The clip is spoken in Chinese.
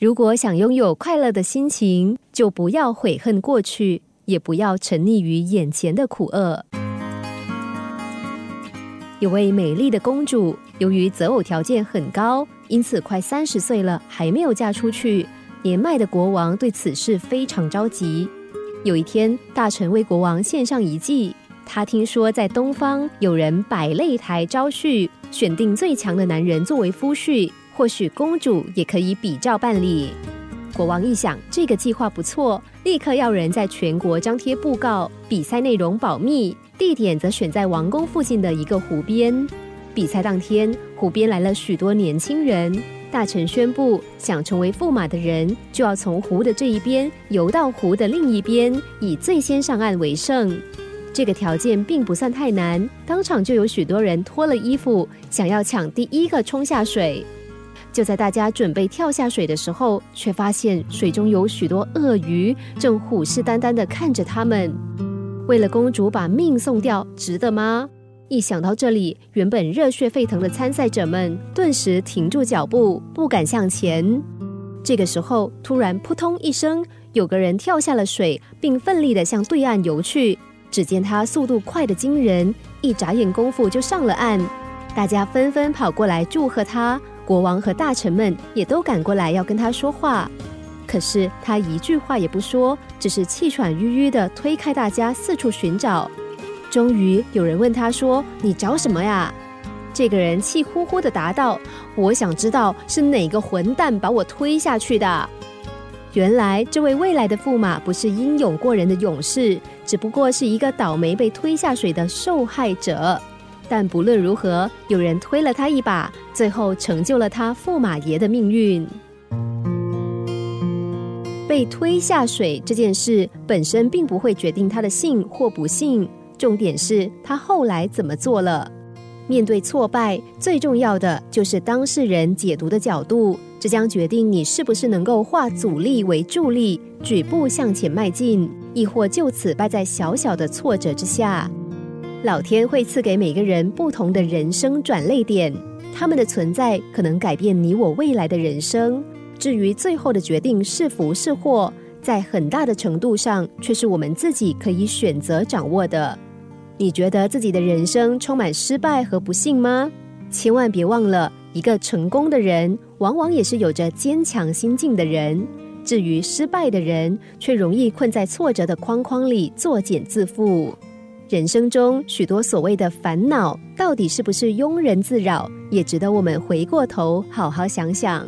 如果想拥有快乐的心情，就不要悔恨过去，也不要沉溺于眼前的苦厄。有位美丽的公主，由于择偶条件很高，因此快三十岁了还没有嫁出去。年迈的国王对此事非常着急。有一天，大臣为国王献上一计。他听说在东方有人摆擂台招婿，选定最强的男人作为夫婿，或许公主也可以比照办理。国王一想，这个计划不错，立刻要人在全国张贴布告，比赛内容保密。地点则选在王宫附近的一个湖边。比赛当天，湖边来了许多年轻人。大臣宣布，想成为驸马的人，就要从湖的这一边游到湖的另一边，以最先上岸为胜。这个条件并不算太难，当场就有许多人脱了衣服，想要抢第一个冲下水。就在大家准备跳下水的时候，却发现水中有许多鳄鱼，正虎视眈眈地看着他们。为了公主把命送掉，值得吗？一想到这里，原本热血沸腾的参赛者们顿时停住脚步，不敢向前。这个时候，突然扑通一声，有个人跳下了水，并奋力地向对岸游去。只见他速度快得惊人，一眨眼功夫就上了岸。大家纷纷跑过来祝贺他，国王和大臣们也都赶过来要跟他说话。可是他一句话也不说，只是气喘吁吁地推开大家，四处寻找。终于有人问他说：“你找什么呀？”这个人气呼呼地答道：“我想知道是哪个混蛋把我推下去的。”原来这位未来的驸马不是英勇过人的勇士，只不过是一个倒霉被推下水的受害者。但不论如何，有人推了他一把，最后成就了他驸马爷的命运。被推下水这件事本身并不会决定他的幸或不幸，重点是他后来怎么做了。面对挫败，最重要的就是当事人解读的角度，这将决定你是不是能够化阻力为助力，举步向前迈进，亦或就此败在小小的挫折之下。老天会赐给每个人不同的人生转泪点，他们的存在可能改变你我未来的人生。至于最后的决定是福是祸，在很大的程度上却是我们自己可以选择掌握的。你觉得自己的人生充满失败和不幸吗？千万别忘了，一个成功的人往往也是有着坚强心境的人。至于失败的人，却容易困在挫折的框框里作茧自缚。人生中许多所谓的烦恼，到底是不是庸人自扰，也值得我们回过头好好想想。